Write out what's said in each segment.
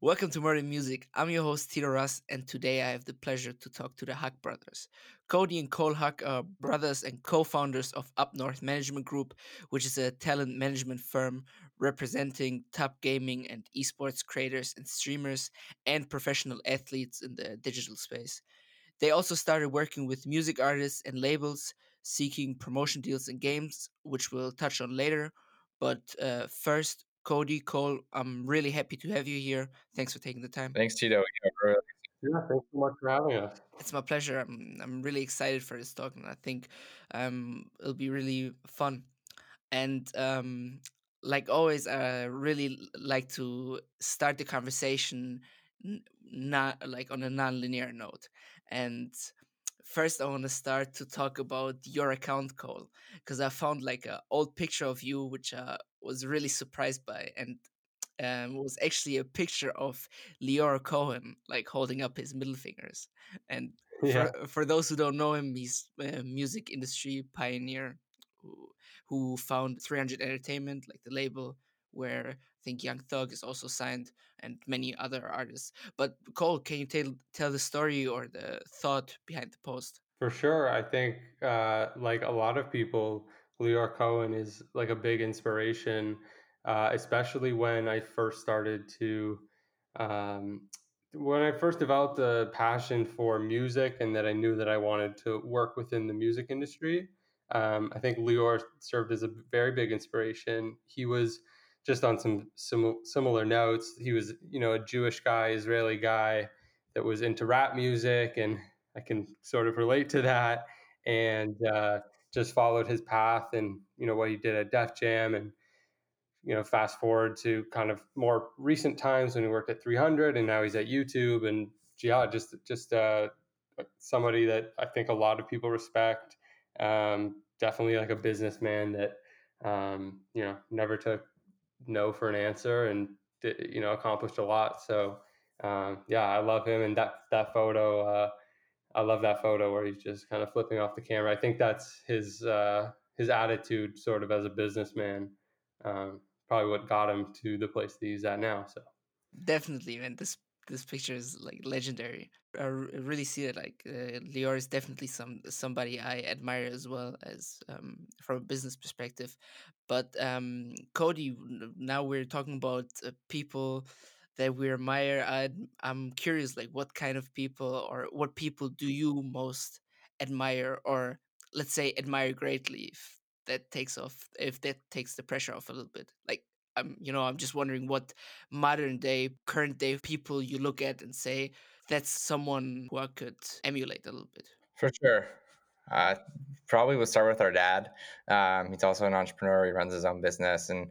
Welcome to More Than Music. I'm your host, Tito Ras, and today I have the pleasure to talk to the Hock brothers. Cody and Cole Hock are brothers and co founders of Up North Management Group, which is a talent management firm representing top gaming and esports creators and streamers and professional athletes in the digital space. They also started working with music artists and labels, seeking promotion deals in games, which we'll touch on later. But uh, first, Cody, Cole, I'm really happy to have you here. Thanks for taking the time. Thanks, Tito. Yeah, thanks so much for having us. It's my pleasure. I'm I'm really excited for this talk, and I think um, it'll be really fun. And um, like always, I really like to start the conversation not like on a non-linear note. And first, I want to start to talk about your account, Cole, because I found like an old picture of you, which I was really surprised by, and um, was actually a picture of Lyor Cohen, like holding up his middle fingers. And Yeah. for, for those who don't know him, he's a music industry pioneer who, who found 300 Entertainment, like the label where I think Young Thug is also signed and many other artists. But Cole, can you tell tell the story or the thought behind the post? For sure. I think, uh, like a lot of people, Lyor Cohen is like a big inspiration, uh, especially when I first started to, um, when I first developed a passion for music and that I knew that I wanted to work within the music industry. Um, I think Lyor served as a very big inspiration. He was just on some sim- similar notes. He was, you know, a Jewish guy, Israeli guy that was into rap music and I can sort of relate to that, and uh, just followed his path and you know what he did at Def Jam, and you know fast forward to kind of more recent times when he worked at 300, and now he's at YouTube, and yeah, just just uh, somebody that I think a lot of people respect. Um, definitely like a businessman that um, you know never took no for an answer and you know accomplished a lot. So um, yeah, I love him, and that that photo. Uh, I love that photo where he's just kind of flipping off the camera. I think that's his uh, his attitude, sort of as a businessman, um, probably what got him to the place that he's at now. So Definitely, man. This this picture is like legendary. I really see it. Like uh, Lyor is definitely some somebody I admire as well as um, from a business perspective. But um, Cody, now we're talking about uh, people that we admire. I I'm curious, like what kind of people or what people do you most admire, or let's say admire greatly, if that takes off, if that takes the pressure off a little bit. Like I'm, you know, I'm just wondering what modern day, current day people you look at and say that's someone who I could emulate a little bit. For sure. Uh, probably we'll start with our dad. Um, he's also an entrepreneur. He runs his own business, and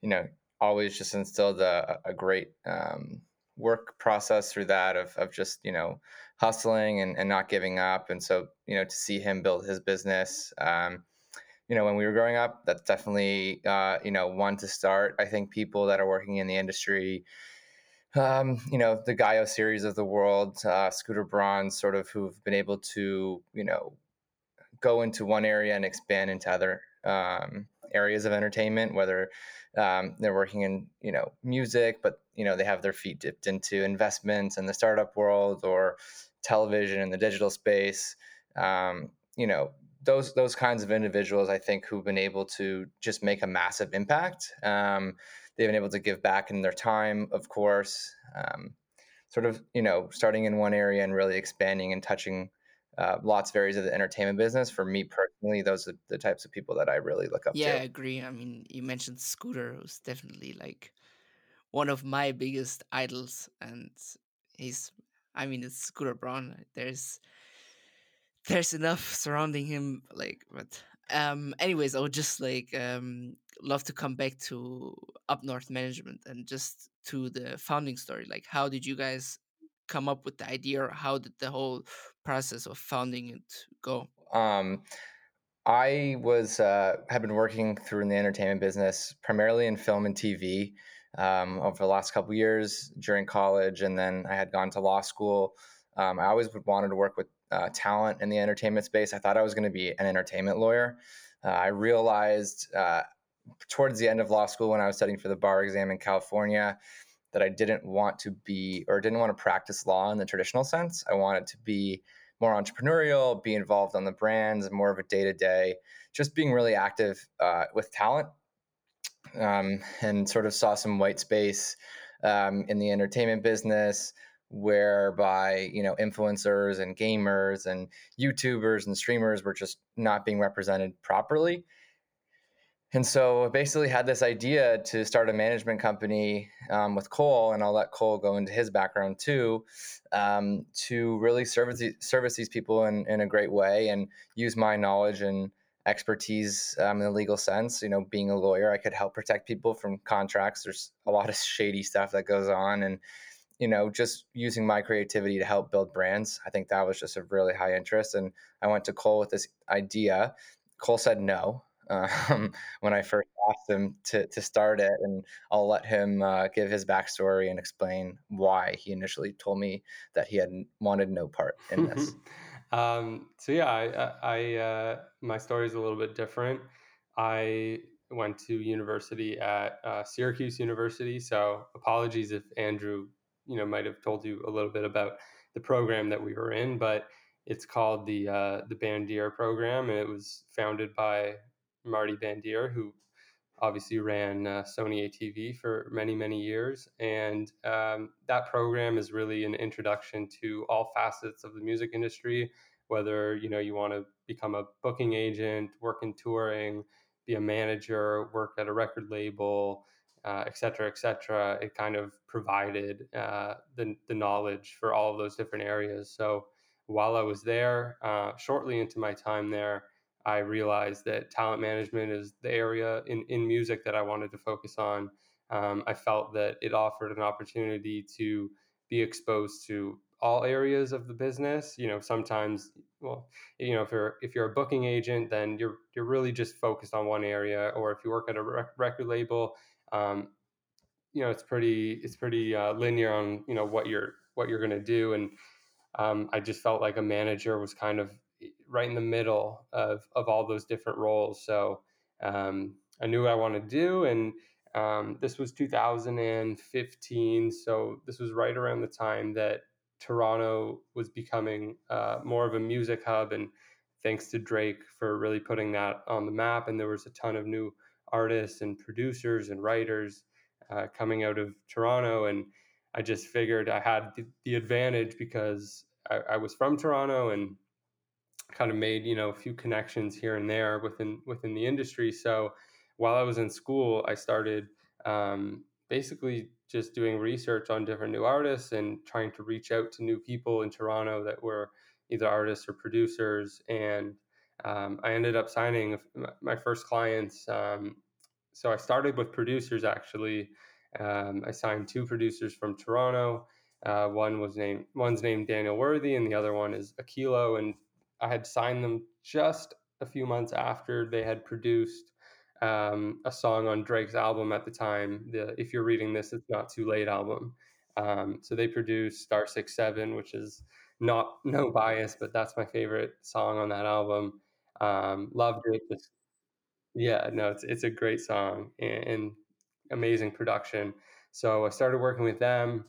you know, always just instilled a, a great um, work process through that of of just you know hustling and, and not giving up. And so you know, to see him build his business. Um, you know, when we were growing up, that's definitely uh, you know one to start. I think people that are working in the industry, um, you know, the Guy Oseary's of the world, uh, Scooter Braun, sort of who've been able to, you know, go into one area and expand into other um, areas of entertainment, whether um, they're working in, you know, music, but, you know, they have their feet dipped into investments in the startup world or television in the digital space. Um, you know, those those kinds of individuals, I think, who've been able to just make a massive impact. Um, they've been able to give back in their time, of course. Um, sort of, you know, starting in one area and really expanding and touching uh, lots of areas of the entertainment business. For me personally, those are the types of people that I really look up to. Yeah, I agree. I mean, you mentioned Scooter, who's definitely like one of my biggest idols, and he's, I mean, it's Scooter Braun. There's there's enough surrounding him, like, but um, anyways, I would just like um love to come back to Up North Management and just to the founding story. Like, how did you guys come up with the idea, or how did the whole process of founding it go? Um, I was uh, have been working through in the entertainment business, primarily in film and TV, um, over the last couple years during college, and then I had gone to law school. Um, I always wanted to work with uh, talent in the entertainment space. I thought I was going to be an entertainment lawyer. Uh, I realized uh, towards the end of law school when I was studying for the bar exam in California that I didn't want to be or didn't want to practice law in the traditional sense. I wanted to be more entrepreneurial, be involved on the brands, more of a day to day, just being really active uh, with talent, um, and sort of saw some white space um, in the entertainment business whereby you know influencers and gamers and youtubers and streamers were just not being represented properly and so I basically had this idea to start a management company um, with Cole, and I'll let Cole go into his background too, um, to really service service these people in, in a great way and use my knowledge and expertise um, in the legal sense. You know, being a lawyer, I could help protect people from contracts. There's a lot of shady stuff that goes on, and you know, just using my creativity to help build brands. I think that was just a really high interest, and I went to Cole with this idea. Cole said no um, when I first asked him to, to start it. And I'll let him uh, give his backstory and explain why he initially told me that he had wanted no part in this. um, so yeah, I, I uh, my story is a little bit different. I went to university at uh, Syracuse University. So apologies if Andrew, you know, might have told you a little bit about the program that we were in, but it's called the uh, the Bandier program, and it was founded by Marty Bandier, who obviously ran uh, Sony ATV for many, many years. And um, that program is really an introduction to all facets of the music industry, whether, you know, you want to become a booking agent, work in touring, be a manager, work at a record label, uh, et cetera, et cetera. It kind of provided uh, the, the knowledge for all of those different areas. So while I was there, uh, shortly into my time there, I realized that talent management is the area in, in music that I wanted to focus on. Um, I felt that it offered an opportunity to be exposed to all areas of the business. You know, sometimes, well, you know, if you're if you're a booking agent, then you're you're really just focused on one area. Or if you work at a rec- record label, um, you know, it's pretty it's pretty uh, linear on you know what you're what you're going to do. And um, I just felt like a manager was kind of right in the middle of, of all those different roles. So um, I knew what I wanted to do. And um, this was 2015. So this was right around the time that Toronto was becoming uh, more of a music hub. And thanks to Drake for really putting that on the map. And there was a ton of new artists and producers and writers uh, coming out of Toronto. And I just figured I had the, advantage because I, I was from Toronto and kind of made you know a few connections here and there within within the industry. So while I was in school, I started um, basically just doing research on different new artists and trying to reach out to new people in Toronto that were either artists or producers. And um, I ended up signing my first clients. Um, so I started with producers actually. Um, I signed two producers from Toronto. Uh, one was named one's named Daniel Worthy, and the other one is Akilo. And I had signed them just a few months after they had produced um, a song on Drake's album at the time. The If You're Reading This, It's Not Too Late album. Um, so they produced Star Six Seven, which is not no bias, but that's my favorite song on that album. Um, loved it. Just, yeah, no, it's it's a great song and, and amazing production. So I started working with them.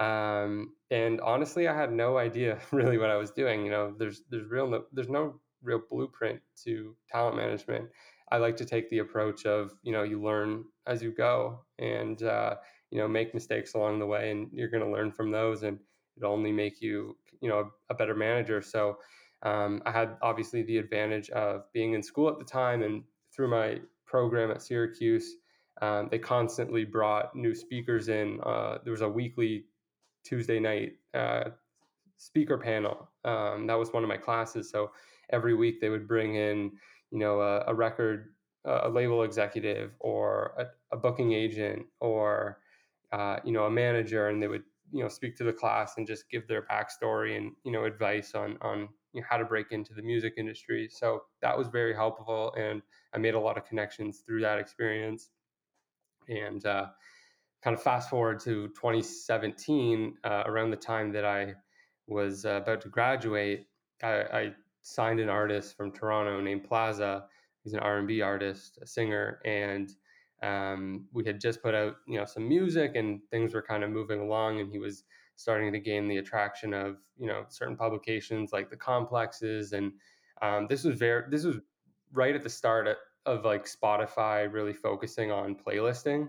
Um, and honestly, I had no idea really what I was doing. You know, there's there's real no, there's no real blueprint to talent management. I like to take the approach of you know you learn as you go, and uh, you know make mistakes along the way, and you're going to learn from those, and it'll only make you you know a, better manager. So um, I had obviously the advantage of being in school at the time, and through my program at Syracuse, um, they constantly brought new speakers in. Uh, there was a weekly Tuesday night uh, speaker panel. Um, that was one of my classes. So every week they would bring in, you know, a, a record, a label executive, or a, a booking agent, or uh, you know, a manager, and they would you know speak to the class and just give their backstory and you know advice on on you know, how to break into the music industry. So that was very helpful, and I made a lot of connections through that experience. And uh, kind of fast forward to 2017, uh, around the time that I was uh, about to graduate, I, I, signed an artist from Toronto named Plaza. He's an R&B artist, a singer, and um, we had just put out you know some music and things were kind of moving along and he was starting to gain the attraction of you know certain publications like the complexes and um, this was very this was right at the start of, of like spotify really focusing on playlisting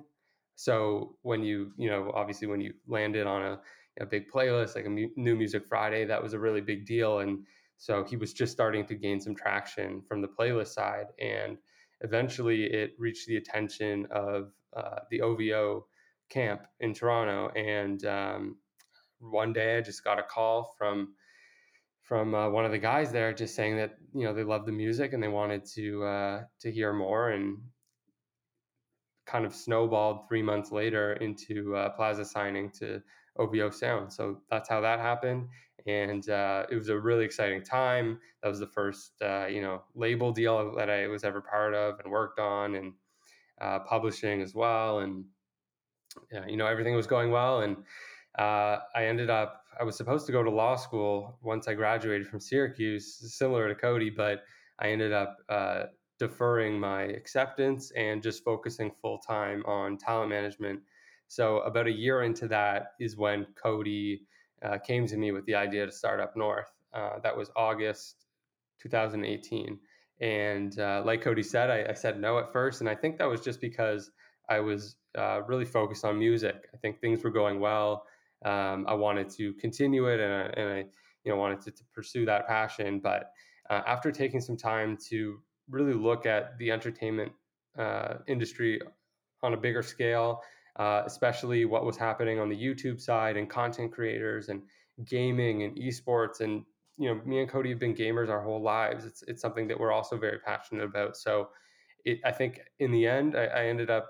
so when you you know obviously when you landed on a, a big playlist like a mu- new music friday that was a really big deal and so he was just starting to gain some traction from the playlist side and eventually it reached the attention of uh, the OVO camp in Toronto. And um, one day I just got a call from from uh, one of the guys there just saying that you know they love the music and they wanted to uh, to hear more and kind of snowballed three months later into uh, plaza signing to OVO Sound. So that's how that happened and uh, it was a really exciting time. That was the first uh, you know label deal that I was ever part of and worked on, and uh, publishing as well. And you know everything was going well, and uh, I ended up I was supposed to go to law school once I graduated from Syracuse, similar to Cody, but I ended up uh, deferring my acceptance and just focusing full time on talent management. So about a year into that is when Cody uh, came to me with the idea to start up north. Uh, that was August 2018. And uh, like Cody said, I, I, said no at first. And I think that was just because I was uh, really focused on music. I think things were going well. Um, I wanted to continue it and I, and I you know, wanted to, to pursue that passion. But uh, after taking some time to really look at the entertainment uh, industry on a bigger scale, uh, especially what was happening on the YouTube side and content creators and gaming and esports. And you know, me and Cody have been gamers our whole lives. It's it's something that we're also very passionate about. So, it, I think in the end, I, I, ended up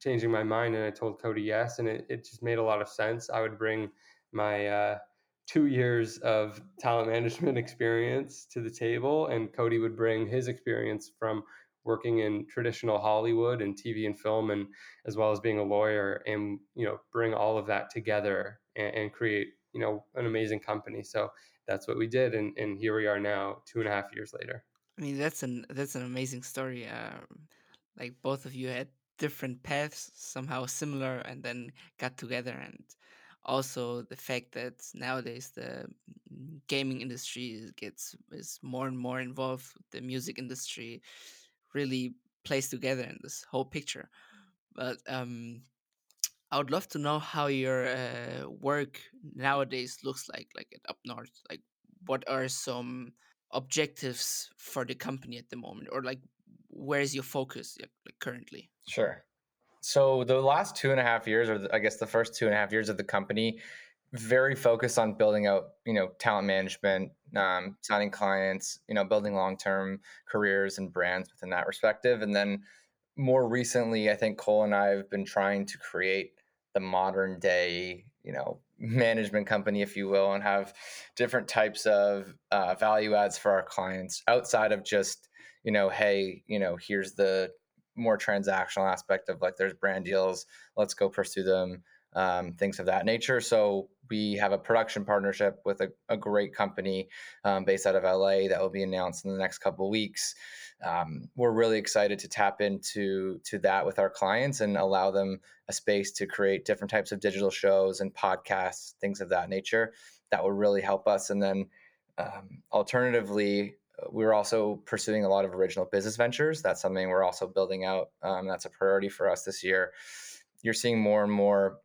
changing my mind and I told Cody yes, and it, it just made a lot of sense. I would bring my uh, two years of talent management experience to the table, and Cody would bring his experience from working in traditional Hollywood and TV and film, and as well as being a lawyer, and you know, bring all of that together and, and create you know an amazing company. So that's what we did, and, and here we are now, two and a half years later. I mean, that's an that's an amazing story. Um, like both of you had different paths, somehow similar, and then got together, and also the fact that nowadays the gaming industry gets is more and more involved the music industry really plays together in this whole picture. But um, I would love to know how your uh, work nowadays looks like, like at Up North. Like, what are some objectives for the company at the moment, or like, where is your focus like, currently? Sure. So the last two and a half years, or I guess the first two and a half years of the company, very focused on building out, you know, talent management, um, signing clients, you know, building long term careers and brands within that perspective. And then more recently, I think Cole and I have been trying to create the modern day, you know, management company, if you will, and have different types of uh, value adds for our clients outside of just, you know, hey, you know, here's the more transactional aspect of like there's brand deals, let's go pursue them um, things of that nature. So we have a production partnership with a, a great company um, based out of LA that will be announced in the next couple weeks. Um, we're really excited to tap into to that with our clients and allow them a space to create different types of digital shows and podcasts, things of that nature. That will really help us. And then, um, alternatively, we're also pursuing a lot of original business ventures. That's something we're also building out. Um, that's a priority for us this year. You're seeing more and more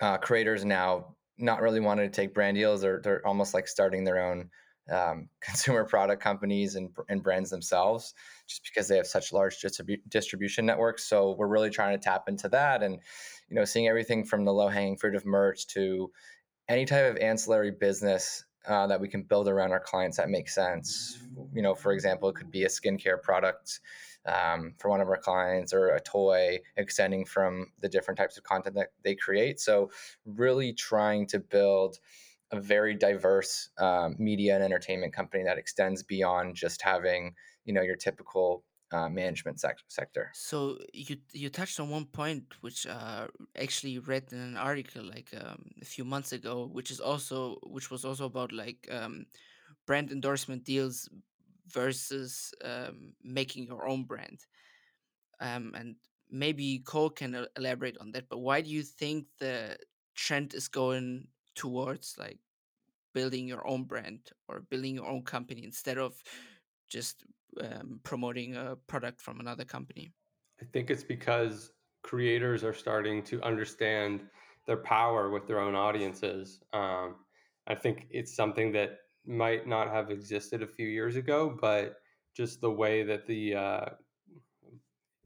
uh, creators now not really wanting to take brand deals. They're, they're almost like starting their own um, consumer product companies and, and brands themselves just because they have such large distribu- distribution networks. So we're really trying to tap into that and, you know, seeing everything from the low hanging fruit of merch to any type of ancillary business uh, that we can build around our clients that makes sense. You know, for example, it could be a skincare product um, for one of our clients or a toy extending from the different types of content that they create. So, really trying to build a very diverse um, media and entertainment company that extends beyond just having you know your typical uh, management sec- sector. So you you touched on one point which uh, actually read in an article like um, a few months ago, which is also which was also about like um, brand endorsement deals versus um, making your own brand. Um, and maybe Cole can elaborate on that. But why do you think the trend is going towards like building your own brand or building your own company instead of just um, promoting a product from another company? I think it's because creators are starting to understand their power with their own audiences. Um, I think it's something that might not have existed a few years ago, but just the way that the uh,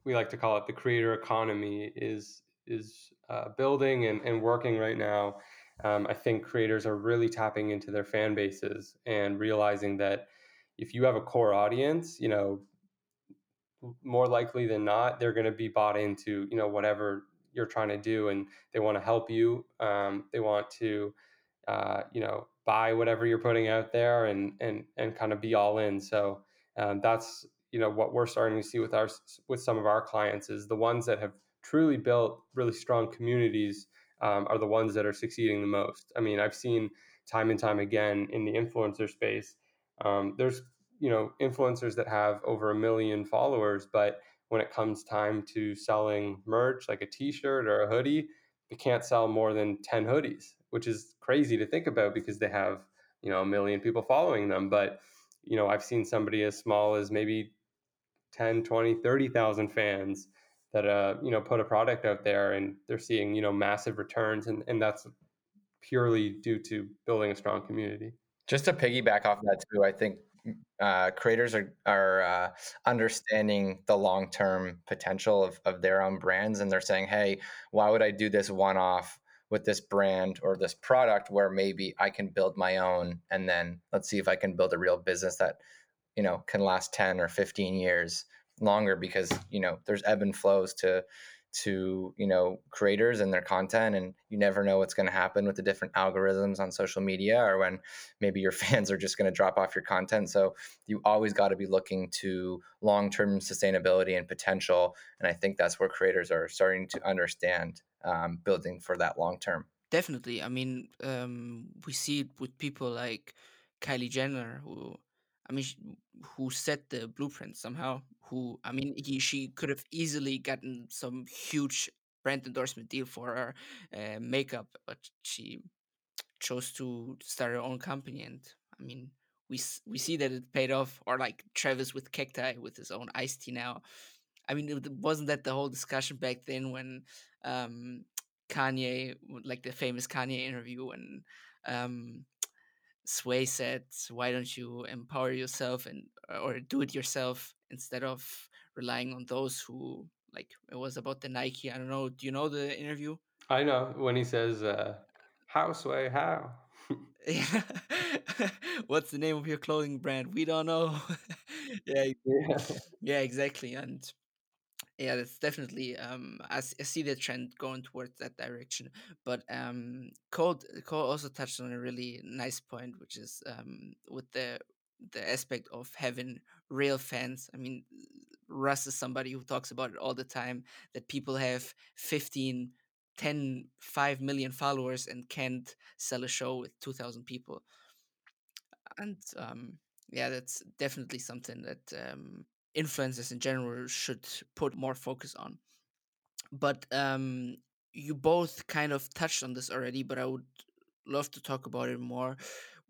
we like to call it the creator economy is is uh, building and, and working right now. Um, I think creators are really tapping into their fan bases and realizing that if you have a core audience, you know, more likely than not, they're going to be bought into you know whatever you're trying to do, and they want to help you. Um, they want to, uh, you know, buy whatever you're putting out there, and and and kind of be all in. So um, that's you know what we're starting to see with our with some of our clients is the ones that have truly built really strong communities um, are the ones that are succeeding the most. I mean, I've seen time and time again in the influencer space. Um, there's you know influencers that have over a million followers, but when it comes time to selling merch like a T-shirt or a hoodie, they can't sell more than ten hoodies, which is crazy to think about because they have you know a million people following them. But you know, I've seen somebody as small as maybe 10, 20, 30,000 fans that uh you know put a product out there and they're seeing you know massive returns and and that's purely due to building a strong community just to piggyback off that too i think uh, creators are are uh, understanding the long term potential of, of their own brands and they're saying hey why would i do this one off with this brand or this product where maybe i can build my own and then let's see if i can build a real business that you know can last 10 or 15 years longer? Because you know there's ebb and flows to to you know creators and their content and you never know what's going to happen with the different algorithms on social media or when maybe your fans are just going to drop off your content so you always got to be looking to long-term sustainability and potential and i think that's where creators are starting to understand um, building for that long term definitely i mean um, we see it with people like kylie jenner who I mean, who set the blueprint somehow. Who I mean, he she could have easily gotten some huge brand endorsement deal for her uh, makeup, but she chose to start her own company. And I mean, we we see that it paid off. Or like Travis with Cacti with his own iced tea now. I mean, it wasn't that the whole discussion back then when um, Kanye, like the famous Kanye interview, and um, Sway said, "Why don't you empower yourself and uh, or do it yourself instead of relying on those who like it was about the Nike. I don't know. Do you know the interview? I know when he says, uh, "How Sway how." yeah. What's the name of your clothing brand? We don't know. yeah, yeah, yeah, exactly. And yeah that's definitely um I, see the trend going towards that direction but um cole cole also touched on a really nice point which is um with the the aspect of having real fans. I mean russ is somebody who talks about it all the time that people have 15 10 5 million followers and can't sell a show with 2000 people. And um yeah that's definitely something that um influencers in general should put more focus on. But um, you both kind of touched on this already, but I would love to talk about it more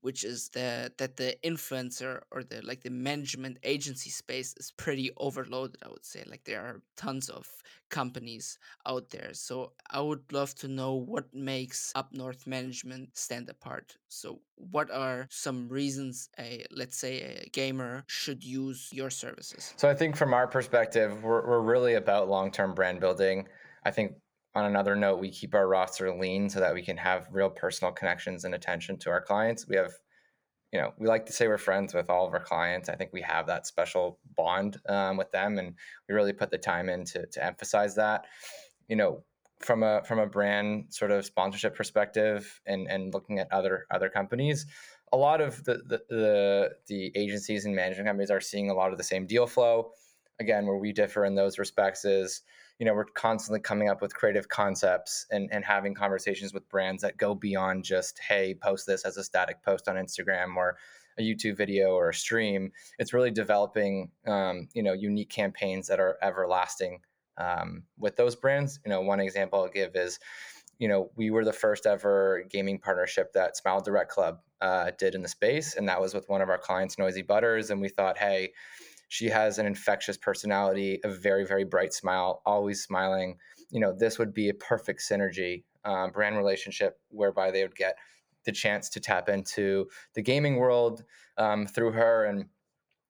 which is the that the influencer or the like the management agency space is pretty overloaded i would say like there are tons of companies out there. So i would love to know what makes up north management stand apart. So what are some reasons a let's say a gamer should use your services? So i think from our perspective we're, we're really about long-term brand building. I think on another note, we keep our roster lean so that we can have real personal connections and attention to our clients. We have, you know, we like to say we're friends with all of our clients. I think we have that special bond um, with them, and we really put the time in to, to emphasize that. You know, from a from a brand sort of sponsorship perspective, and and looking at other other companies, a lot of the the the, the agencies and management companies are seeing a lot of the same deal flow. Again, where we differ in those respects is you know we're constantly coming up with creative concepts and, and having conversations with brands that go beyond just hey post this as a static post on instagram or a youtube video or a stream it's really developing um, you know unique campaigns that are everlasting um, with those brands. You know, one example I'll give is, you know, we were the first ever gaming partnership that Smile Direct Club uh, did in the space, and that was with one of our clients, Noisy Butters, and we thought, hey, she has an infectious personality, a very very bright smile, always smiling. You know, this would be a perfect synergy um, brand relationship whereby they would get the chance to tap into the gaming world um, through her and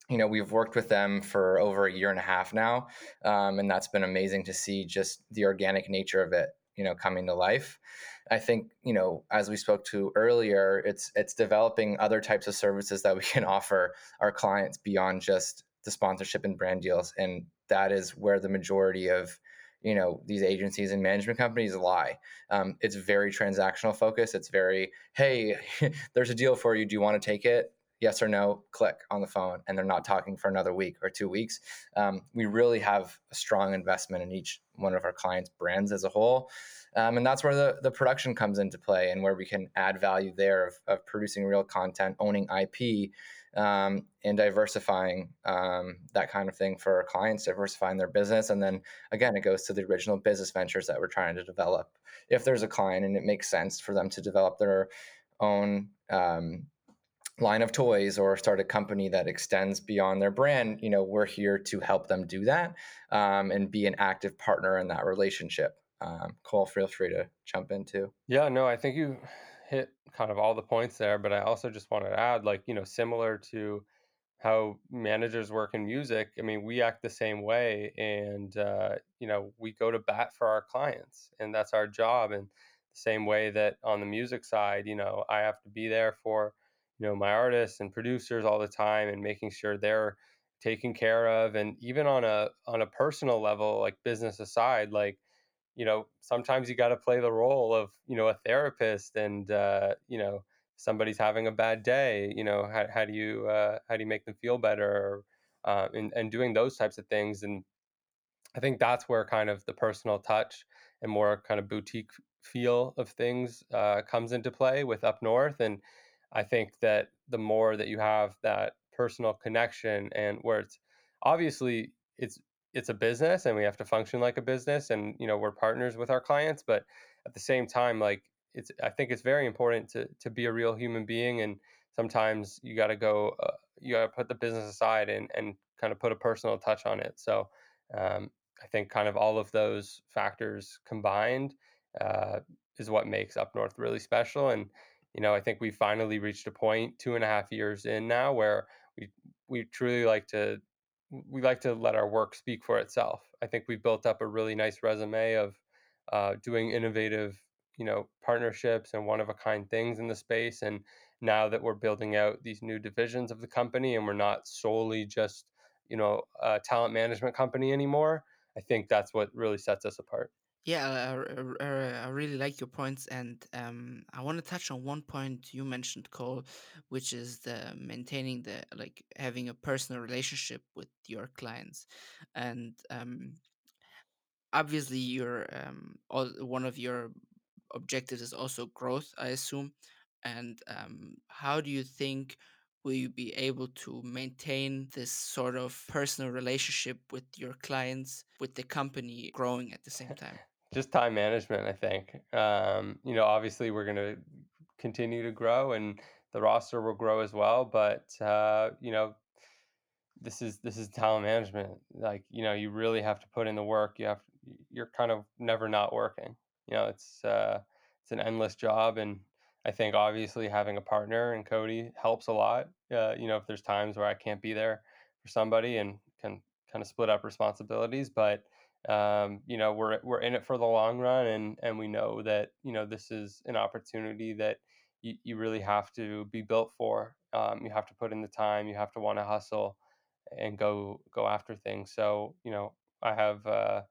you know we've worked with them for over a year and a half now um, and that's been amazing to see just the organic nature of it you know coming to life i think you know as we spoke to earlier it's it's developing other types of services that we can offer our clients beyond just the sponsorship and brand deals and that is where the majority of you know these agencies and management companies lie. Um, it's very transactional focus it's very hey there's a deal for you. Do you want to take it? Yes or no click on the phone and they're not talking for another week or two weeks. Um, we really have a strong investment in each one of our clients brands as a whole. Um, and that's where the, the production comes into play and where we can add value there of, of producing real content owning ip um, and diversifying um, that kind of thing for our clients, diversifying their business. And then again, it goes to the original business ventures that we're trying to develop. If there's a client and it makes sense for them to develop their own um, line of toys or start a company that extends beyond their brand, you know, we're here to help them do that um, and be an active partner in that relationship. Um, Cole, feel free to jump in too. Yeah, no, I think you hit kind of all the points there, but I also just wanted to add, like, you know, similar to how managers work in music, I mean, we act the same way. And, uh, you know, we go to bat for our clients, and that's our job. And the same way that on the music side, you know, I have to be there for, you know, my artists and producers all the time and making sure they're taken care of. And even on a on a personal level, like business aside, like you know sometimes you got to play the role of you know a therapist and uh, you know somebody's having a bad day you know how, how do you uh, how do you make them feel better uh, and, and doing those types of things and i think that's where kind of the personal touch and more kind of boutique feel of things uh, comes into play with up north and i think that the more that you have that personal connection and where it's obviously it's it's a business and we have to function like a business and you know we're partners with our clients but at the same time like it's i think it's very important to to be a real human being and sometimes you got to go uh, you got to put the business aside and and kind of put a personal touch on it. So um, i think kind of all of those factors combined uh, is what makes up north really special and you know i think we finally reached a point two and a half years in now where we we truly like to we like to let our work speak for itself. I think we've built up a really nice resume of uh, doing innovative, you know, partnerships and one of a kind things in the space. And now that we're building out these new divisions of the company, and we're not solely just, you know, a talent management company anymore, I think that's what really sets us apart. Yeah, I, I, I really like your points, and um, I want to touch on one point you mentioned, Cole, which is the maintaining the like having a personal relationship with your clients, and um, obviously your um, all, one of your objectives is also growth, I assume, and um, how do you think will you be able to maintain this sort of personal relationship with your clients, with the company growing at the same time? Just time management, I think. Um, you know, obviously we're going to continue to grow and the roster will grow as well, but uh, you know, this is this is talent management. Like, you know, you really have to put in the work. You have you're kind of never not working. You know, it's uh it's an endless job and I think obviously having a partner and Cody helps a lot. Uh, you know, if there's times where I can't be there for somebody and can kind of split up responsibilities, but um, you know we're we're in it for the long run and and we know that you know this is an opportunity that you, you really have to be built for um, you have to put in the time you have to want to hustle and go go after things. So you know i have uh,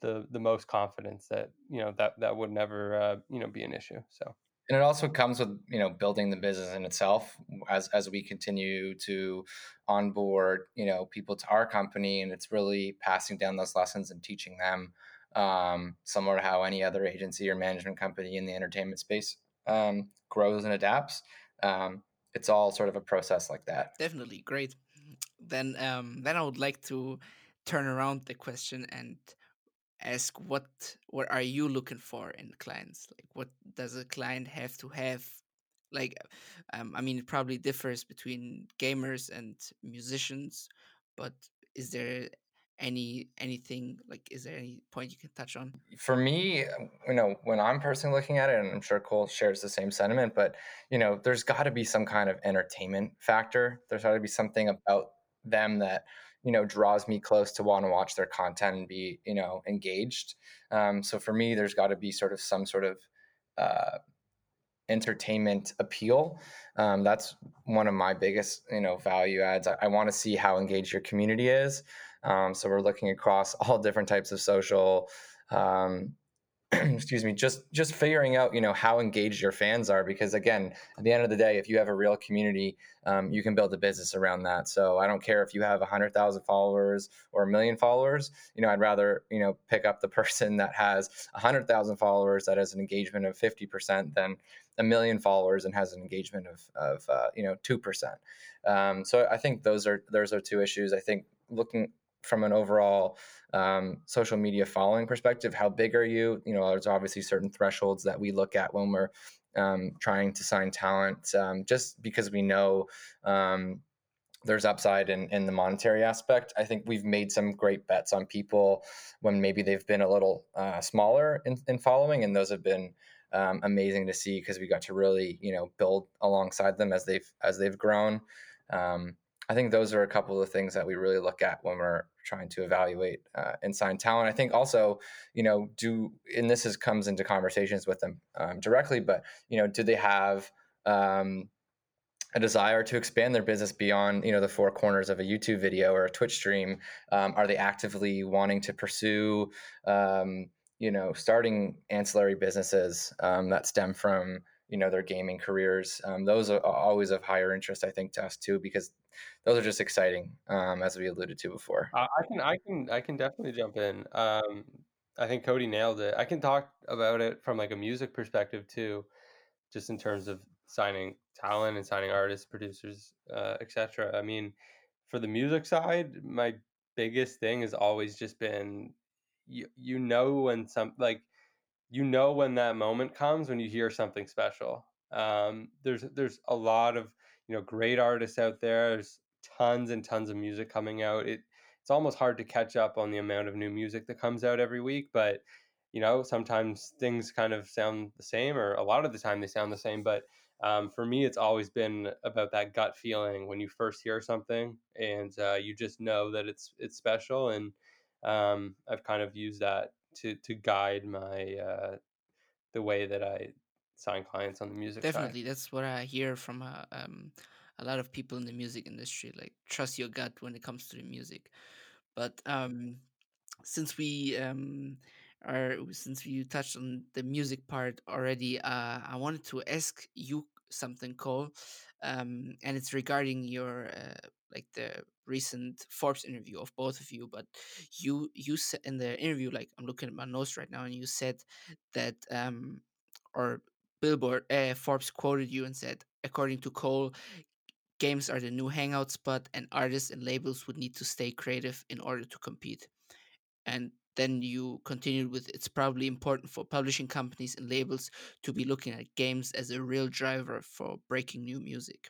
the the most confidence that you know that that would never uh, you know be an issue so and it also comes with you know building the business in itself as as we continue to onboard you know people to our company and it's really passing down those lessons and teaching them um, similar to how any other agency or management company in the entertainment space um, grows and adapts. Um, it's all sort of a process like that. Definitely. Great. Then um, then i would like to turn around the question and ask what what are you looking for in clients? Like what does a client have to have? Like um, i mean it probably differs between gamers and musicians but is there any anything like is there any point you can touch on? For me you know when i'm personally looking at it and i'm sure cole shares the same sentiment but you know there's got to be some kind of entertainment factor. There's got to be something about them that you know draws me close to want to watch their content and be you know engaged. Um, so for me there's got to be sort of some sort of uh, entertainment appeal. Um, that's one of my biggest you know value adds. I, I want to see how engaged your community is. Um, so we're looking across all different types of social um, excuse me just just figuring out you know how engaged your fans are because again at the end of the day if you have a real community um, you can build a business around that. So i don't care if you have 100000 followers or a million followers you know i'd rather you know pick up the person that has 100000 followers that has an engagement of 50% than a million followers and has an engagement of, of uh, you know 2% um, so i think those are those are two issues. I think looking from an overall um, social media following perspective how big are you? You know there's obviously certain thresholds that we look at when we're um, trying to sign talent um, just because we know um, there's upside in, in the monetary aspect. I think we've made some great bets on people when maybe they've been a little uh, smaller in, in following and those have been um, amazing to see because we got to really you know build alongside them as they've as they've grown. Um, I think those are a couple of things that we really look at when we're trying to evaluate uh, and sign talent. I think also, you know, do and this is comes into conversations with them um, directly, but you know, do they have um, a desire to expand their business beyond you know the four corners of a YouTube video or a Twitch stream? Um, are they actively wanting to pursue um, you know starting ancillary businesses um, that stem from you know their gaming careers um, those are always of higher interest i think to us too because those are just exciting um, as we alluded to before uh, i can i can i can definitely jump in um, i think cody nailed it i can talk about it from like a music perspective too just in terms of signing talent and signing artists producers uh, etc i mean for the music side my biggest thing has always just been you, you know when some like you know when that moment comes when you hear something special. Um, there's there's a lot of you know great artists out there. There's tons and tons of music coming out. It it's almost hard to catch up on the amount of new music that comes out every week, but you know sometimes things kind of sound the same, or a lot of the time they sound the same. But um, for me, it's always been about that gut feeling when you first hear something, and uh, you just know that it's it's special. And um, I've kind of used that to to guide my uh, the way that I sign clients on the music definitely side. that's what i hear from uh, um, a lot of people in the music industry like trust your gut when it comes to the music. But um, since we um, are since you touched on the music part already uh, i wanted to ask you something cole um, and it's regarding your uh, like the recent Forbes interview of both of you, but you you said in the interview, like I'm looking at my notes right now, and you said that um or Billboard uh, Forbes quoted you and said, according to Cole, games are the new hangout spot, and artists and labels would need to stay creative in order to compete. And then you continued with it's probably important for publishing companies and labels to be looking at games as a real driver for breaking new music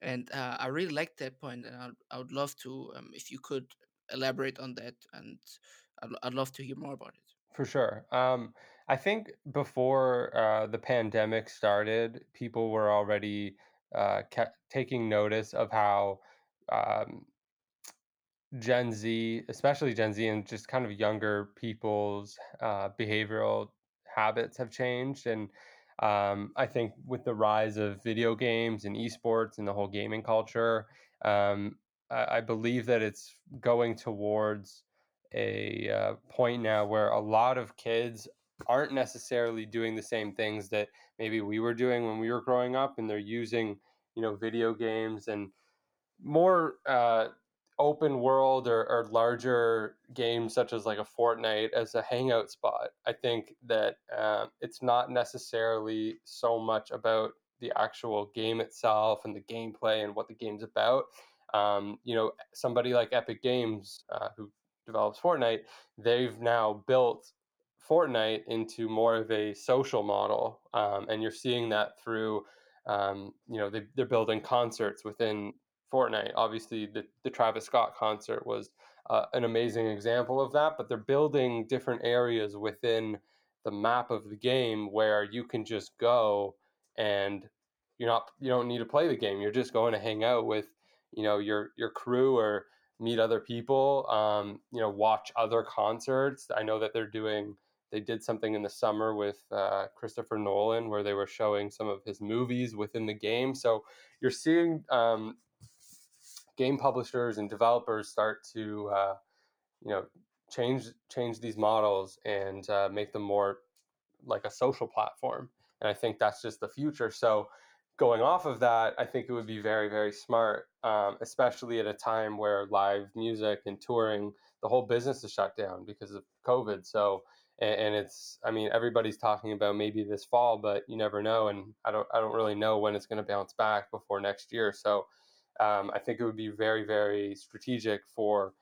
and uh, I really like that point, and I would love to um, if you could elaborate on that, and I'd, I'd love to hear more about it. For sure. Um, I think before uh, the pandemic started, people were already uh, taking notice of how um, Gen Z, especially Gen Z, and just kind of younger people's uh, behavioral habits have changed. And um, I think with the rise of video games and esports and the whole gaming culture, um, I, I, believe that it's going towards a uh, point now where a lot of kids aren't necessarily doing the same things that maybe we were doing when we were growing up, and they're using you know video games and more uh, open world or, or larger games such as like a Fortnite as a hangout spot. I think that uh, it's not necessarily so much about the actual game itself and the gameplay and what the game's about. Um, you know, somebody like Epic Games, uh, who develops Fortnite, they've now built Fortnite into more of a social model, um, and you're seeing that through, um, you know, they, they're building concerts within Fortnite. Obviously, the the Travis Scott concert was uh, an amazing example of that. But they're building different areas within the map of the game where you can just go and you're not you don't need to play the game. You're just going to hang out with you know your your crew or meet other people. Um, you know, watch other concerts. I know that they're doing. They did something in the summer with uh, Christopher Nolan where they were showing some of his movies within the game. So you're seeing um, game publishers and developers start to uh, you know change change these models and uh, make them more like a social platform and i think that's just the future so going off of that i think it would be very very smart um, especially at a time where live music and touring the whole business is shut down because of covid so and, and it's i mean everybody's talking about maybe this fall but you never know and i don't i don't really know when it's going to bounce back before next year so um, I think it would be very, very strategic for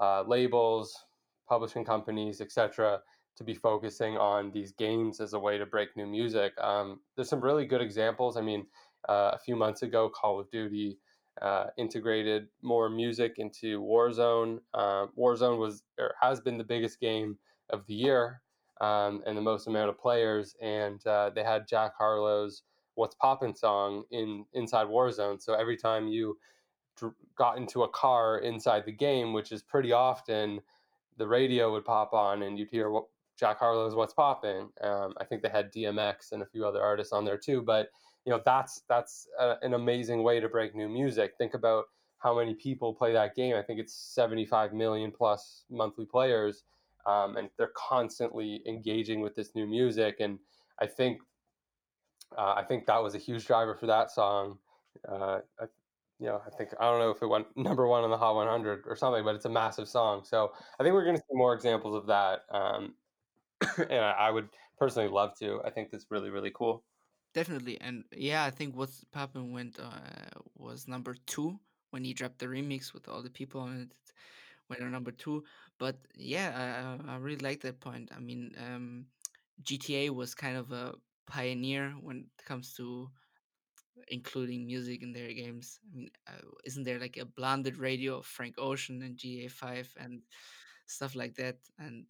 uh, labels, publishing companies, etc., to be focusing on these games as a way to break new music. Um, there's some really good examples. I mean, uh, a few months ago, Call of Duty uh, integrated more music into Warzone. Uh, Warzone was or has been the biggest game of the year um, and the most amount of players, and uh, they had Jack Harlow's what's poppin' song in inside Warzone. So every time you dr- got into a car inside the game, which is pretty often, the radio would pop on and you'd hear what Jack Harlow's "What's Poppin'." Um, I think they had DMX and a few other artists on there too. But you know that's that's a, an amazing way to break new music. Think about how many people play that game. I think it's 75 million plus monthly players, um, and they're constantly engaging with this new music. And I think uh, I think that was a huge driver for that song. Uh, I, you know, I think I don't know if it went number one on the Hot 100 or something, but it's a massive song. So I think we're going to see more examples of that, um, and I, would personally love to. I think that's really really cool. Definitely, and yeah, I think what's poppin' went uh, was number two when he dropped the remix with all the people on it. On number two, but yeah, I, I really like that point. I mean, um, GTA was kind of a pioneer when it comes to including music in their games. I mean, uh, isn't there like a blended radio of Frank Ocean and GTA Five and stuff like that? And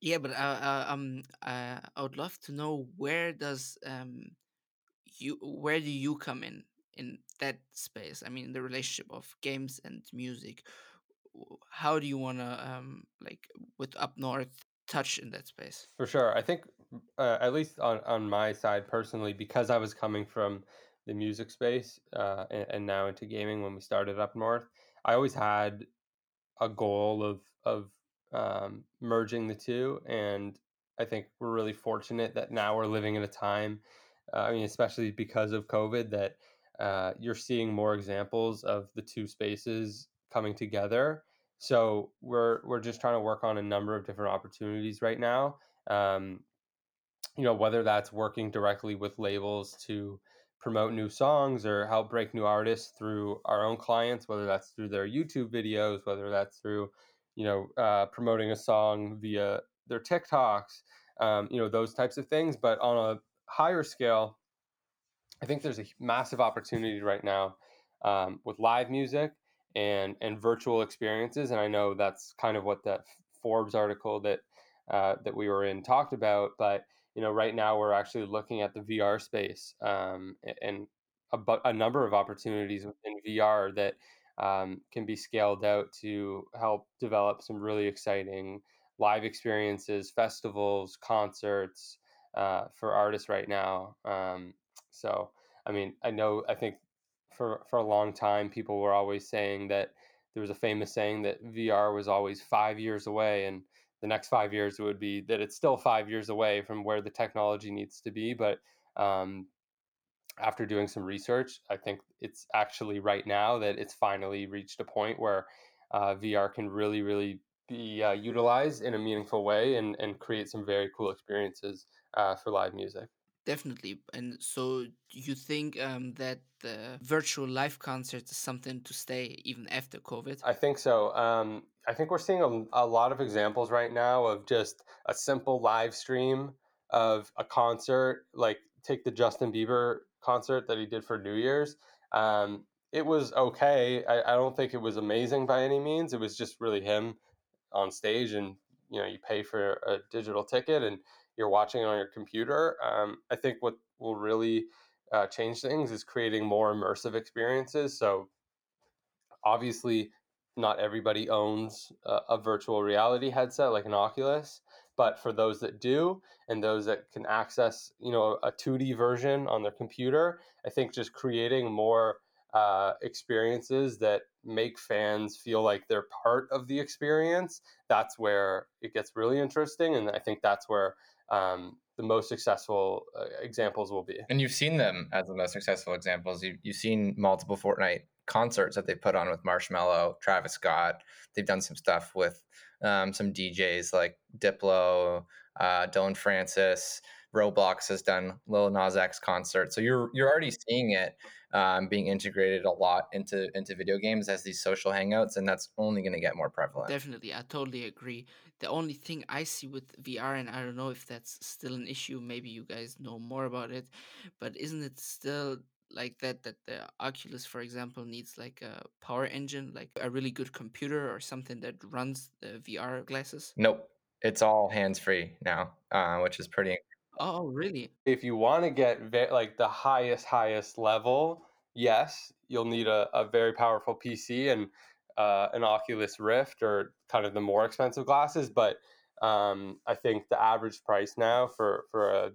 yeah, but uh, uh, um, uh, I would love to know where does um you where do you come in in that space? I mean, the relationship of games and music. How do you wanna um like with up north touch in that space? For sure, I think uh, at least on on my side personally, because I was coming from the music space uh, and, and now into gaming when we started up north, I always had a goal of of um, merging the two, and I think we're really fortunate that now we're living in a time. Uh, I mean, especially because of COVID, that uh, you're seeing more examples of the two spaces coming together. So we're we're just trying to work on a number of different opportunities right now. Um, you know, whether that's working directly with labels to promote new songs or help break new artists through our own clients, whether that's through their YouTube videos, whether that's through, you know, uh, promoting a song via their TikToks, um, you know, those types of things. But on a higher scale, I think there's a massive opportunity right now um, with live music and and virtual experiences. And I know that's kind of what that Forbes article that uh, that we were in talked about. But you know, right now we're actually looking at the VR space um, and a, a, number of opportunities within VR that um, can be scaled out to help develop some really exciting live experiences, festivals, concerts uh, for artists right now. Um, so, I mean, I know, I think for for a long time, people were always saying that there was a famous saying that VR was always five years away, and the next five years would be that it's still five years away from where the technology needs to be. But um, after doing some research, I think it's actually right now that it's finally reached a point where uh, VR can really, really be uh, utilized in a meaningful way and, and create some very cool experiences uh, for live music. Definitely. And so you think um, that the virtual live concert is something to stay even after COVID? I think so. Um, I think we're seeing a, a lot of examples right now of just a simple live stream of a concert. Like, take the Justin Bieber concert that he did for New Year's. Um, it was okay. I, I don't think it was amazing by any means. It was just really him on stage, and you know, you pay for a digital ticket and you're watching on your computer. Um, I think what will really uh, change things is creating more immersive experiences. So, obviously, not everybody owns a, a, virtual reality headset like an Oculus, but for those that do and those that can access, you know, a 2D version on their computer, I think just creating more uh, experiences that make fans feel like they're part of the experience. That's where it gets really interesting, and I think that's where um, the most successful uh, examples will be. And you've seen them as the most successful examples. You, you've seen multiple Fortnite concerts that they put on with Marshmello, Travis Scott. They've done some stuff with um, some DJs like Diplo, uh, Dillon Francis. Roblox has done Lil Nas X concerts, so you're you're already seeing it um, being integrated a lot into into video games as these social hangouts, and that's only going to get more prevalent. Definitely, I totally agree. The only thing I see with VR, and I don't know if that's still an issue. Maybe you guys know more about it, but isn't it still like that that the oculus for example needs like a power engine like a really good computer or something that runs the vr glasses nope it's all hands free now uh, which is pretty Oh, really? If you want to get ve- like the highest, highest level, yes, you'll need a, a very powerful PC and uh, an Oculus Rift or kind of the more expensive glasses. But um, I think the average price now for, for a,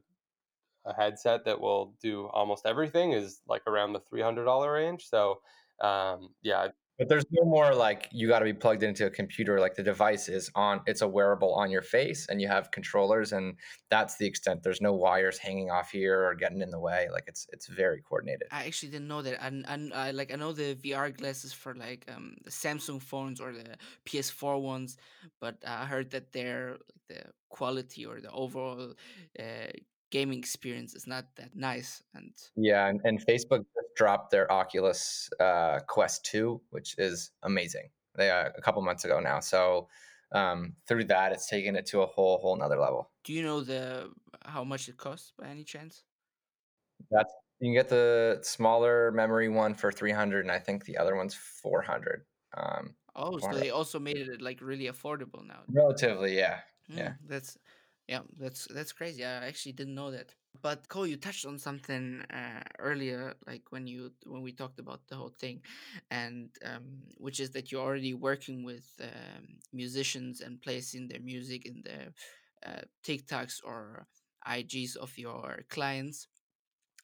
a headset that will do almost everything is like around the $300 range. So um, yeah, but there's no more like you got to be plugged into a computer. Like the device is on, it's a wearable on your face, and you have controllers, and that's the extent. There's no wires hanging off here or getting in the way. Like it's it's very coordinated. I actually didn't know that. And and I like I know the VR glasses for like um the Samsung phones or the PS4 ones, but I heard that their like the quality or the overall uh, gaming experience is not that nice. And yeah, and, and Facebook dropped their Oculus uh, Quest 2, which is amazing. They uh, a couple months ago now. So um, through that, it's taken it to a whole whole nother level. Do you know the how much it costs by any chance? That's you can get the smaller memory one for 300 and I think the other one's 400. Um, oh, so they also made it like really affordable now. Relatively, yeah. Mm, yeah. That's yeah, that's that's crazy. I actually didn't know that. But Cole, you touched on something uh, earlier, like when you when we talked about the whole thing, and um, which is that you're already working with um, musicians and placing their music in the uh, TikToks or IGs of your clients.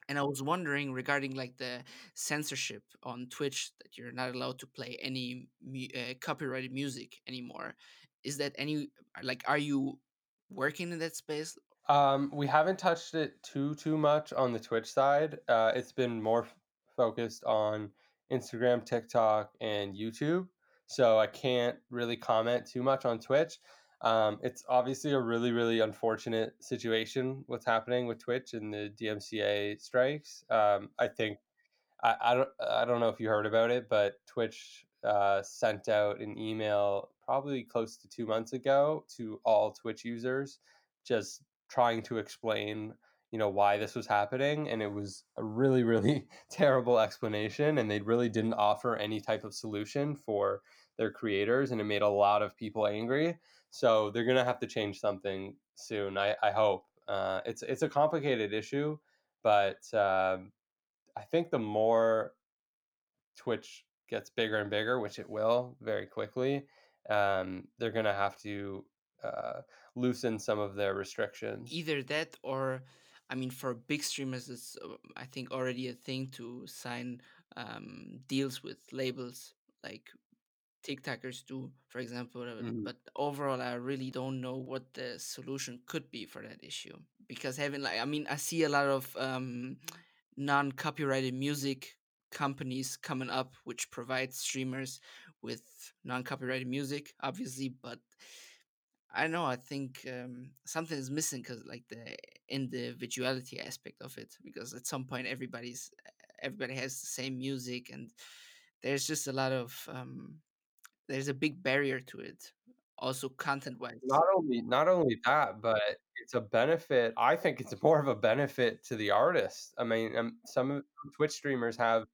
And I was wondering regarding like the censorship on Twitch that you're not allowed to play any mu- uh, copyrighted music anymore. Is that any like are you working in that space? Um, we haven't touched it too too much on the Twitch side. Uh, it's been more f- focused on Instagram, TikTok, and YouTube. So I can't really comment too much on Twitch. Um, it's obviously a really really unfortunate situation what's happening with Twitch and the DMCA strikes. Um, I think I, I don't I don't know if you heard about it, but Twitch uh, sent out an email probably close to two months ago to all Twitch users, just trying to explain you know why this was happening and it was a really really terrible explanation and they really didn't offer any type of solution for their creators and it made a lot of people angry. So they're going to have to change something soon i, I hope. Uh, it's it's a complicated issue but um, i think the more twitch gets bigger and bigger, which it will very quickly, um, they're going to have to uh, loosen some of their restrictions. Either that or, I mean, for big streamers, it's, uh, I think, already a thing to sign um, deals with labels like TikTokers do, for example. Mm-hmm. But overall, I really don't know what the solution could be for that issue because having like, I mean, I see a lot of um, non-copyrighted music companies coming up which provide streamers with non-copyrighted music obviously but I know. I think um, something is missing because, like, the individuality aspect of it. Because at some point, everybody's everybody has the same music, and there's just a lot of um, there's a big barrier to it. Also, content wise. Not only not only that, but it's a benefit. I think it's more of a benefit to the artist. I mean, um, some Twitch streamers have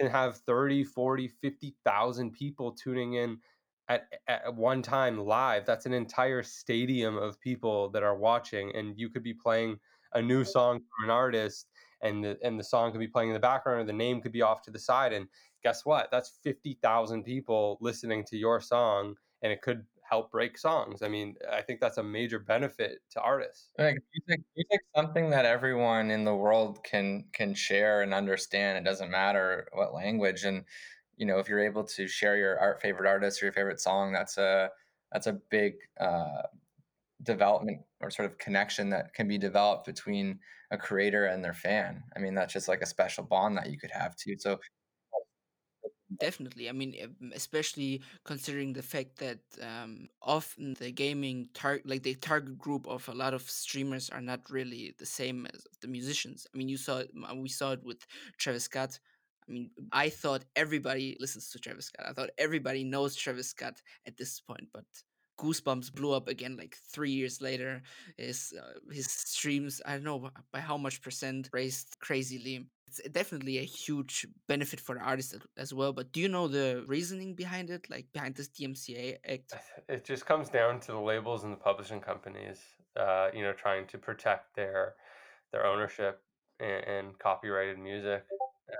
can have 30, 40, 50,000 people tuning in at, at one time live. That's an entire stadium of people that are watching, and you could be playing a new song from an artist, and the and the song could be playing in the background, or the name could be off to the side. And guess what? That's fifty thousand people listening to your song, and it could help break songs. I mean, I think that's a major benefit to artists. Like music, music, something that everyone in the world can can share and understand. It doesn't matter what language, and you know, if you're able to share your art favorite artist or your favorite song, that's a that's a big uh, development or sort of connection that can be developed between a creator and their fan. I mean, that's just like a special bond that you could have too. So Definitely. I mean, especially considering the fact that um, often the gaming target, like the target group of a lot of streamers, are not really the same as the musicians. I mean, you saw it, we saw it with Travis Scott. I mean, I thought everybody listens to Travis Scott. I thought everybody knows Travis Scott at this point, but Goosebumps blew up again like three years later. His uh, his streams, I don't know by how much percent, raised crazily. It's definitely a huge benefit for the artist as well. But do you know the reasoning behind it, like behind this DMCA Act? It just comes down to the labels and the publishing companies, uh, you know, trying to protect their their ownership and, and copyrighted music.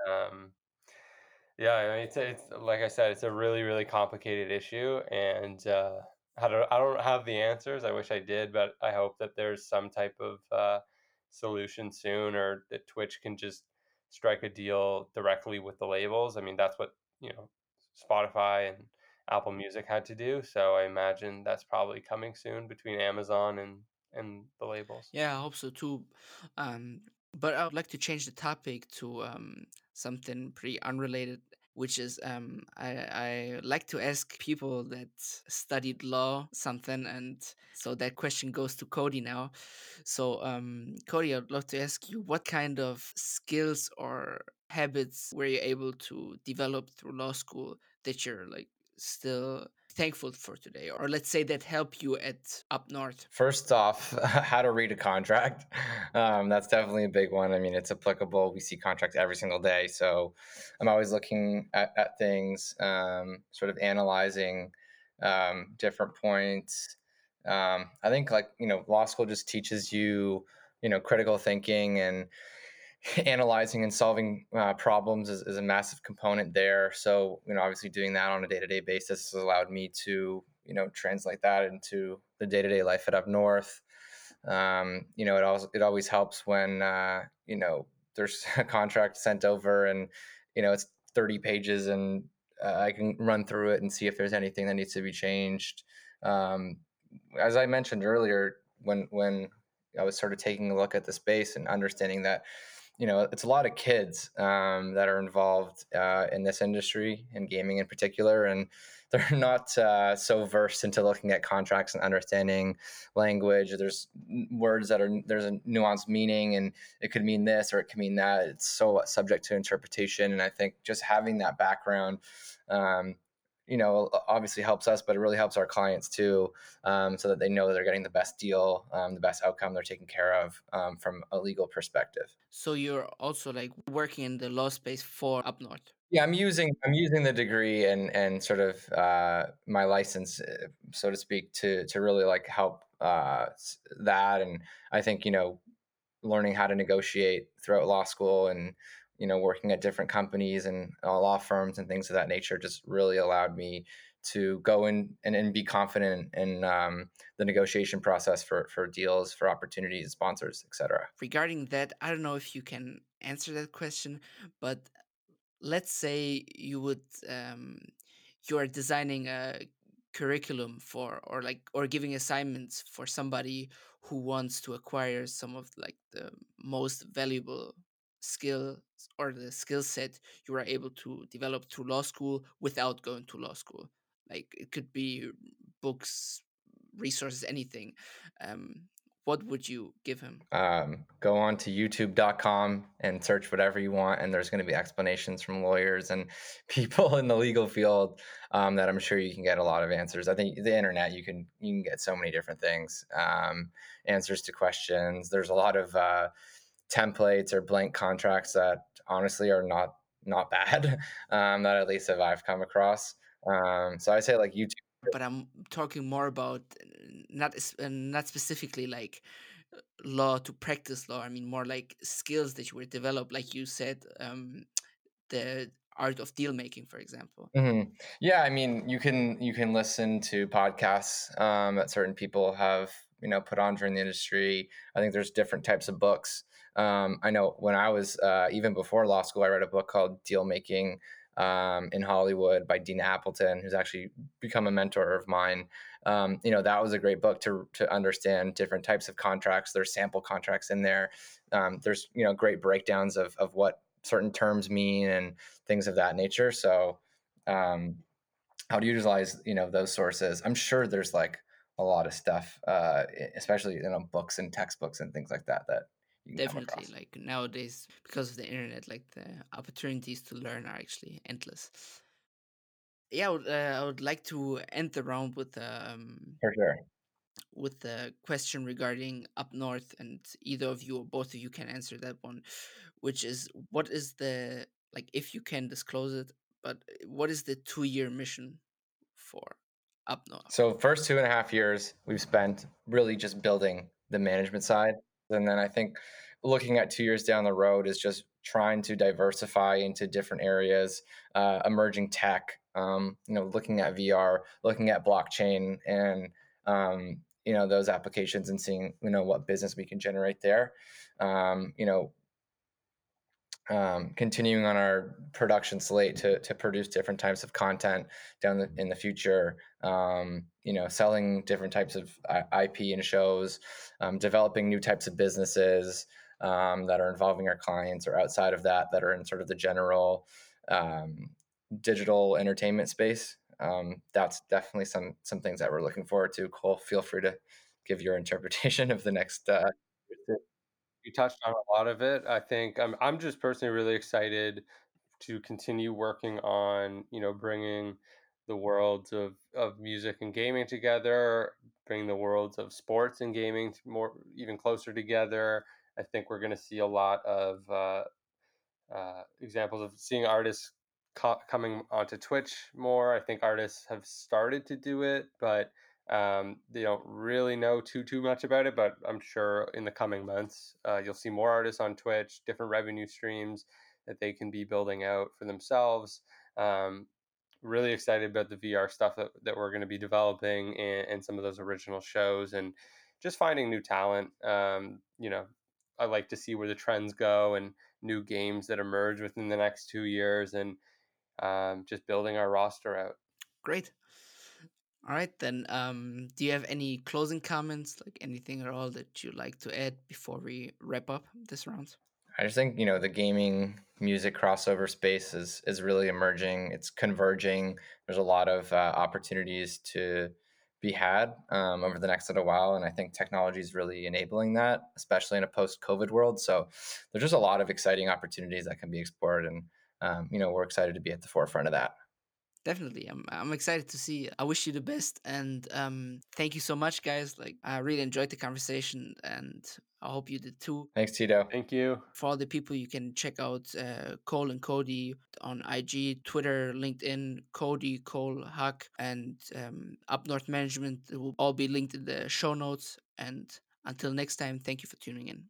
Um, yeah, I mean, it's, it's like I said, it's a really really complicated issue, and uh, I don't I don't have the answers. I wish I did, but I hope that there's some type of uh, solution soon, or that Twitch can just strike a deal directly with the labels. I mean, that's what you know Spotify and Apple Music had to do. So I imagine that's probably coming soon between Amazon and and the labels. Yeah, I hope so too. Um, but I would like to change the topic to um, something pretty unrelated which is um, I, I like to ask people that studied law something, and so that question goes to Cody now. So, um, Cody, I'd love to ask you what kind of skills or habits were you able to develop through law school that you're like still thankful for today or let's say that help you at up north. First off how to read a contract. Um, that's definitely a big one. I mean it's applicable. We see contracts every single day so i'm always looking at, at things um, sort of analyzing um, different points. Um, i think like you know law school just teaches you you know critical thinking and analyzing and solving uh, problems is, is, a massive component there. So, you know, obviously doing that on a day-to-day basis has allowed me to, you know, translate that into the day-to-day life at up north. Um, you know, it always it always helps when uh, you know there's a contract sent over and you know it's 30 pages and uh, I can run through it and see if there's anything that needs to be changed. Um, as I mentioned earlier, when when I was sort of taking a look at the space and understanding that you know, it's a lot of kids um, that are involved uh, in this industry and gaming in particular, and they're not uh, so versed into looking at contracts and understanding language. There's words that are there's a nuanced meaning, and it could mean this or it could mean that. It's so subject to interpretation, and I think just having that background um, you know obviously helps us but it really helps our clients too um, so that they know that they're getting the best deal um, the best outcome they're taken care of um, from a legal perspective. So you're also like working in the law space for up north yeah i'm using i'm using the degree and and sort of uh, my license uh, so to speak to to really like help uh, that and i think you know learning how to negotiate throughout law school and you know, working at different companies and uh, law firms and things of that nature just really allowed me to go in and, and be confident in um, the negotiation process for, for deals, for opportunities, sponsors, etc. Regarding that, I don't know if you can answer that question, but let's say you would um, you are designing a curriculum for or like or giving assignments for somebody who wants to acquire some of like the most valuable skill or the skill set you are able to develop through law school without going to law school like it could be books resources, anything, um, what would you give him? Um, go on to youtube.com and search whatever you want, and there's going to be explanations from lawyers and people in the legal field um, that I'm sure you can get a lot of answers. I think the internet you can you can get so many different things, um, answers to questions. There's a lot of uh, templates or blank contracts that honestly are not not bad um, that at least have I've come across. Um, so I say like YouTube but I'm talking more about not not specifically like law to practice law. I mean more like skills that you were developed, like you said, um, the art of deal making, for example. Mm-hmm. Yeah, I mean you can you can listen to podcasts um, that certain people have you know put on during the industry. I think there's different types of books. Um, I know when I was uh, even before law school, I read a book called Deal Making um, in Hollywood by Dina Appleton, who's actually become a mentor of mine. Um, you know, that was a great book to to understand different types of contracts. There's sample contracts in there. Um, there's you know great breakdowns of of what certain terms mean and things of that nature. So um, how to utilize you know those sources. I'm sure there's like a lot of stuff, uh, especially you know books and textbooks and things like that that definitely like nowadays because of the internet like the opportunities to learn are actually endless. Yeah i would, uh, I would like to end the round with um for sure. with the question regarding up north and either of you or both of you can answer that one which is what is the like if you can disclose it but uh, what is the two year mission for up north? So first two and a half years we've spent really just building the management side and then I think looking at two years down the road is just trying to diversify into different areas, uh, emerging tech, um, you know, looking at VR, looking at blockchain and, um, you know, those applications and seeing, you know, what business we can generate there. Um, you know, um, continuing on our production slate to, to produce different types of content down the, in the future um, you know selling different types of ip and shows um, developing new types of businesses um, that are involving our clients or outside of that that are in sort of the general um, digital entertainment space. Um, that's definitely some some things that we're looking forward to. Cole feel free to give your interpretation of the next uh, you touched on a lot of it. I think I'm I'm just personally really excited to continue working on you know bringing the worlds of of music and gaming together, bring the worlds of sports and gaming more even closer together. I think we're going to see a lot of uh, uh, examples of seeing artists co- coming onto Twitch more. I think artists have started to do it, but um, they don't really know too too much about it, but I'm sure in the coming months uh, you'll see more artists on Twitch, different revenue streams that they can be building out for themselves. Um, really excited about the VR stuff that, that we're going to be developing and, and, some of those original shows and just finding new talent. Um, you know, I like to see where the trends go and new games that emerge within the next two years and um, just building our roster out. Great. All right, then. Um, do you have any closing comments, like anything at all that you'd like to add before we wrap up this round? I just think you know the gaming music crossover space is is really emerging. It's converging. There's a lot of uh, opportunities to be had um, over the next little while, and I think technology is really enabling that, especially in a post-COVID world. So there's just a lot of exciting opportunities that can be explored, and um, you know we're excited to be at the forefront of that definitely i'm i'm excited to see i wish you the best and um thank you so much guys like i really enjoyed the conversation and i hope you did too. Thanks tito. Thank you. For all the people you can check out uh, cole and cody on ig twitter linkedin cody cole Hock and um, up north management it will all be linked in the show notes and until next time thank you for tuning in